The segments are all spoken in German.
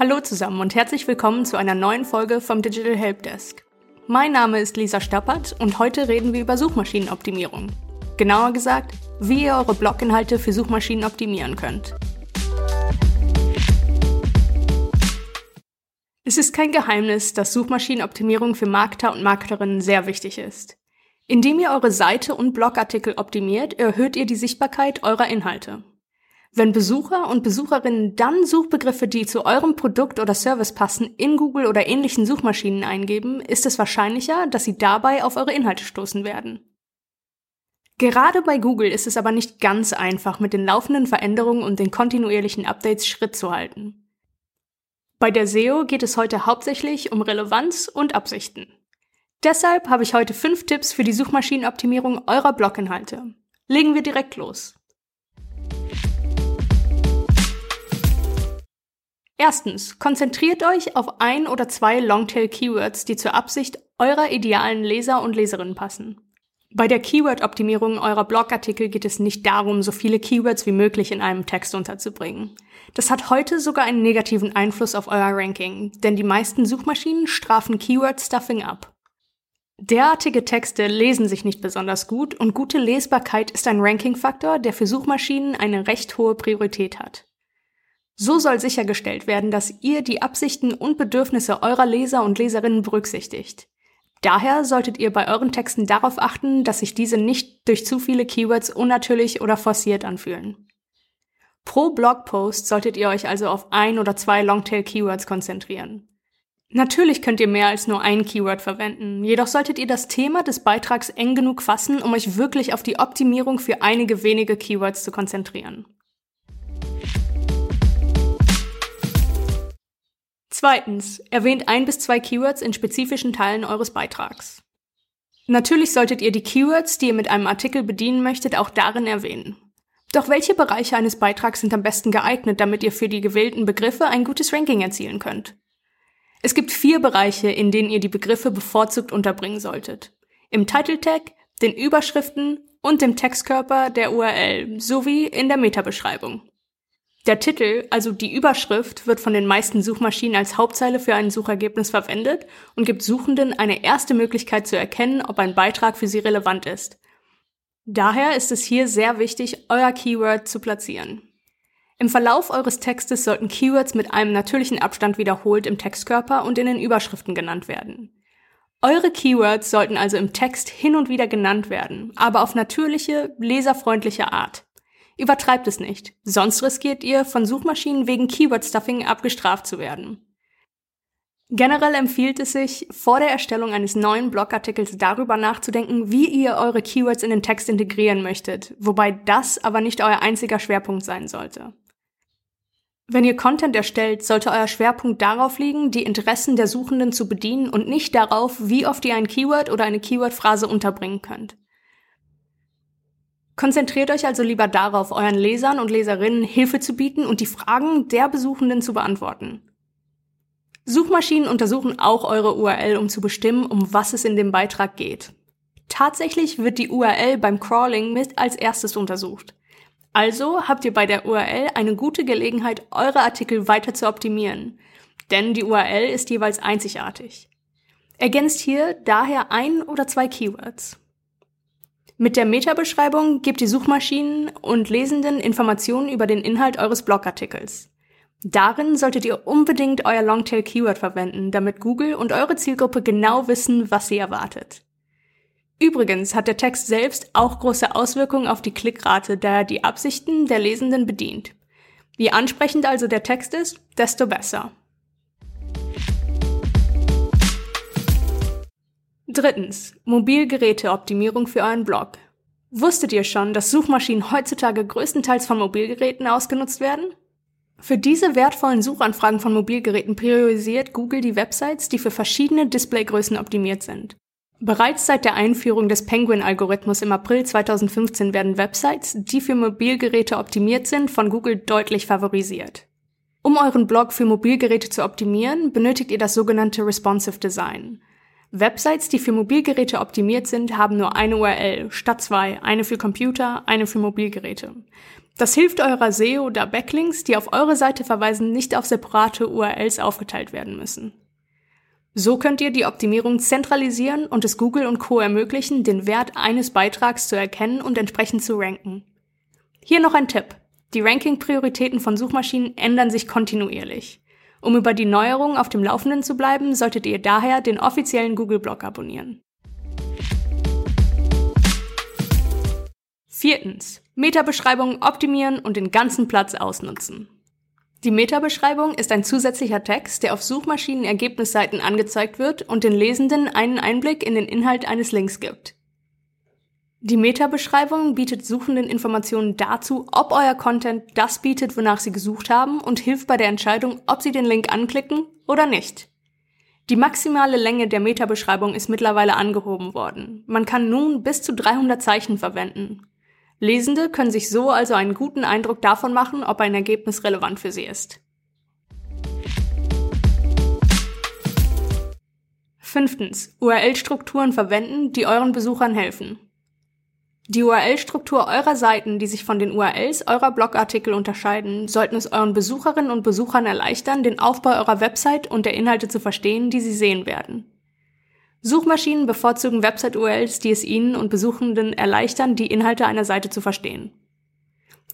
Hallo zusammen und herzlich willkommen zu einer neuen Folge vom Digital Helpdesk. Mein Name ist Lisa Stappert und heute reden wir über Suchmaschinenoptimierung. Genauer gesagt, wie ihr eure Bloginhalte für Suchmaschinen optimieren könnt. Es ist kein Geheimnis, dass Suchmaschinenoptimierung für Marketer und Marketerinnen sehr wichtig ist. Indem ihr eure Seite und Blogartikel optimiert, erhöht ihr die Sichtbarkeit eurer Inhalte. Wenn Besucher und Besucherinnen dann Suchbegriffe, die zu eurem Produkt oder Service passen, in Google oder ähnlichen Suchmaschinen eingeben, ist es wahrscheinlicher, dass sie dabei auf eure Inhalte stoßen werden. Gerade bei Google ist es aber nicht ganz einfach, mit den laufenden Veränderungen und den kontinuierlichen Updates Schritt zu halten. Bei der SEO geht es heute hauptsächlich um Relevanz und Absichten. Deshalb habe ich heute fünf Tipps für die Suchmaschinenoptimierung eurer Bloginhalte. Legen wir direkt los. Erstens, konzentriert euch auf ein oder zwei Longtail-Keywords, die zur Absicht eurer idealen Leser und Leserinnen passen. Bei der Keyword-Optimierung eurer Blogartikel geht es nicht darum, so viele Keywords wie möglich in einem Text unterzubringen. Das hat heute sogar einen negativen Einfluss auf euer Ranking, denn die meisten Suchmaschinen strafen Keyword-Stuffing ab. Derartige Texte lesen sich nicht besonders gut und gute Lesbarkeit ist ein Ranking-Faktor, der für Suchmaschinen eine recht hohe Priorität hat. So soll sichergestellt werden, dass ihr die Absichten und Bedürfnisse eurer Leser und Leserinnen berücksichtigt. Daher solltet ihr bei euren Texten darauf achten, dass sich diese nicht durch zu viele Keywords unnatürlich oder forciert anfühlen. Pro Blogpost solltet ihr euch also auf ein oder zwei Longtail-Keywords konzentrieren. Natürlich könnt ihr mehr als nur ein Keyword verwenden, jedoch solltet ihr das Thema des Beitrags eng genug fassen, um euch wirklich auf die Optimierung für einige wenige Keywords zu konzentrieren. Zweitens, erwähnt ein bis zwei Keywords in spezifischen Teilen eures Beitrags. Natürlich solltet ihr die Keywords, die ihr mit einem Artikel bedienen möchtet, auch darin erwähnen. Doch welche Bereiche eines Beitrags sind am besten geeignet, damit ihr für die gewählten Begriffe ein gutes Ranking erzielen könnt? Es gibt vier Bereiche, in denen ihr die Begriffe bevorzugt unterbringen solltet. Im Title Tag, den Überschriften und dem Textkörper der URL sowie in der Metabeschreibung. Der Titel, also die Überschrift, wird von den meisten Suchmaschinen als Hauptzeile für ein Suchergebnis verwendet und gibt Suchenden eine erste Möglichkeit zu erkennen, ob ein Beitrag für sie relevant ist. Daher ist es hier sehr wichtig, euer Keyword zu platzieren. Im Verlauf eures Textes sollten Keywords mit einem natürlichen Abstand wiederholt im Textkörper und in den Überschriften genannt werden. Eure Keywords sollten also im Text hin und wieder genannt werden, aber auf natürliche, leserfreundliche Art. Übertreibt es nicht, sonst riskiert ihr, von Suchmaschinen wegen Keyword-Stuffing abgestraft zu werden. Generell empfiehlt es sich, vor der Erstellung eines neuen Blogartikels darüber nachzudenken, wie ihr eure Keywords in den Text integrieren möchtet, wobei das aber nicht euer einziger Schwerpunkt sein sollte. Wenn ihr Content erstellt, sollte euer Schwerpunkt darauf liegen, die Interessen der Suchenden zu bedienen und nicht darauf, wie oft ihr ein Keyword oder eine Keyword-Phrase unterbringen könnt. Konzentriert euch also lieber darauf, euren Lesern und Leserinnen Hilfe zu bieten und die Fragen der Besuchenden zu beantworten. Suchmaschinen untersuchen auch eure URL, um zu bestimmen, um was es in dem Beitrag geht. Tatsächlich wird die URL beim Crawling mit als erstes untersucht. Also habt ihr bei der URL eine gute Gelegenheit, eure Artikel weiter zu optimieren, denn die URL ist jeweils einzigartig. Ergänzt hier daher ein oder zwei Keywords. Mit der Meta-Beschreibung gebt die Suchmaschinen und Lesenden Informationen über den Inhalt eures Blogartikels. Darin solltet ihr unbedingt euer Longtail-Keyword verwenden, damit Google und eure Zielgruppe genau wissen, was sie erwartet. Übrigens hat der Text selbst auch große Auswirkungen auf die Klickrate, da er die Absichten der Lesenden bedient. Je ansprechend also der Text ist, desto besser. Drittens. Mobilgeräteoptimierung für euren Blog. Wusstet ihr schon, dass Suchmaschinen heutzutage größtenteils von Mobilgeräten ausgenutzt werden? Für diese wertvollen Suchanfragen von Mobilgeräten priorisiert Google die Websites, die für verschiedene Displaygrößen optimiert sind. Bereits seit der Einführung des Penguin-Algorithmus im April 2015 werden Websites, die für Mobilgeräte optimiert sind, von Google deutlich favorisiert. Um euren Blog für Mobilgeräte zu optimieren, benötigt ihr das sogenannte Responsive Design. Websites, die für Mobilgeräte optimiert sind, haben nur eine URL statt zwei, eine für Computer, eine für Mobilgeräte. Das hilft eurer SEO, da Backlinks, die auf eure Seite verweisen, nicht auf separate URLs aufgeteilt werden müssen. So könnt ihr die Optimierung zentralisieren und es Google und Co. ermöglichen, den Wert eines Beitrags zu erkennen und entsprechend zu ranken. Hier noch ein Tipp. Die Ranking-Prioritäten von Suchmaschinen ändern sich kontinuierlich. Um über die Neuerungen auf dem Laufenden zu bleiben, solltet ihr daher den offiziellen Google-Blog abonnieren. Viertens. Metabeschreibungen optimieren und den ganzen Platz ausnutzen. Die Metabeschreibung ist ein zusätzlicher Text, der auf Suchmaschinen-Ergebnisseiten angezeigt wird und den Lesenden einen Einblick in den Inhalt eines Links gibt. Die Metabeschreibung bietet Suchenden Informationen dazu, ob euer Content das bietet, wonach sie gesucht haben und hilft bei der Entscheidung, ob sie den Link anklicken oder nicht. Die maximale Länge der Metabeschreibung ist mittlerweile angehoben worden. Man kann nun bis zu 300 Zeichen verwenden. Lesende können sich so also einen guten Eindruck davon machen, ob ein Ergebnis relevant für sie ist. Fünftens. URL-Strukturen verwenden, die euren Besuchern helfen. Die URL-Struktur eurer Seiten, die sich von den URLs eurer Blogartikel unterscheiden, sollten es euren Besucherinnen und Besuchern erleichtern, den Aufbau eurer Website und der Inhalte zu verstehen, die sie sehen werden. Suchmaschinen bevorzugen Website-URLs, die es ihnen und Besuchenden erleichtern, die Inhalte einer Seite zu verstehen.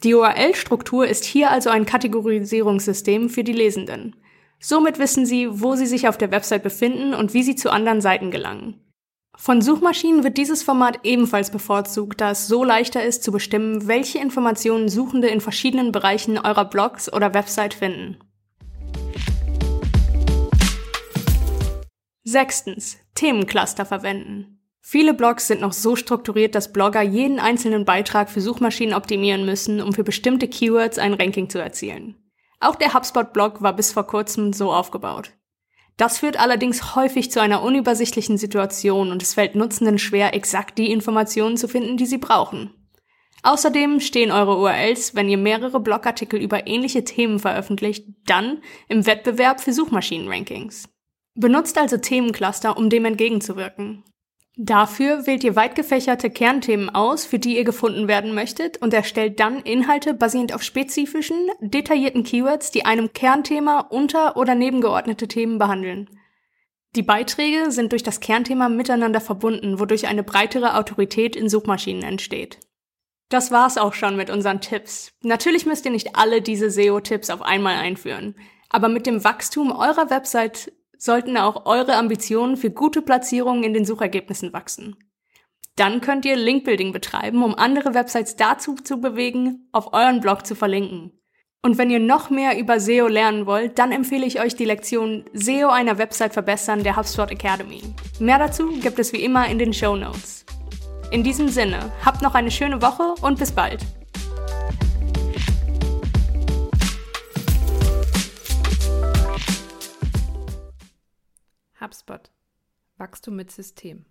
Die URL-Struktur ist hier also ein Kategorisierungssystem für die Lesenden. Somit wissen sie, wo sie sich auf der Website befinden und wie sie zu anderen Seiten gelangen. Von Suchmaschinen wird dieses Format ebenfalls bevorzugt, da es so leichter ist zu bestimmen, welche Informationen Suchende in verschiedenen Bereichen eurer Blogs oder Website finden. Sechstens. Themencluster verwenden. Viele Blogs sind noch so strukturiert, dass Blogger jeden einzelnen Beitrag für Suchmaschinen optimieren müssen, um für bestimmte Keywords ein Ranking zu erzielen. Auch der HubSpot-Blog war bis vor kurzem so aufgebaut. Das führt allerdings häufig zu einer unübersichtlichen Situation und es fällt Nutzenden schwer, exakt die Informationen zu finden, die sie brauchen. Außerdem stehen eure URLs, wenn ihr mehrere Blogartikel über ähnliche Themen veröffentlicht, dann im Wettbewerb für Suchmaschinen-Rankings. Benutzt also Themencluster, um dem entgegenzuwirken. Dafür wählt ihr weit gefächerte Kernthemen aus, für die ihr gefunden werden möchtet und erstellt dann Inhalte basierend auf spezifischen, detaillierten Keywords, die einem Kernthema unter- oder nebengeordnete Themen behandeln. Die Beiträge sind durch das Kernthema miteinander verbunden, wodurch eine breitere Autorität in Suchmaschinen entsteht. Das war's auch schon mit unseren Tipps. Natürlich müsst ihr nicht alle diese SEO-Tipps auf einmal einführen. Aber mit dem Wachstum eurer Website sollten auch eure Ambitionen für gute Platzierungen in den Suchergebnissen wachsen. Dann könnt ihr Linkbuilding betreiben, um andere Websites dazu zu bewegen, auf euren Blog zu verlinken. Und wenn ihr noch mehr über SEO lernen wollt, dann empfehle ich euch die Lektion SEO einer Website verbessern der HubSpot Academy. Mehr dazu gibt es wie immer in den Show Notes. In diesem Sinne, habt noch eine schöne Woche und bis bald. Wachstum mit System.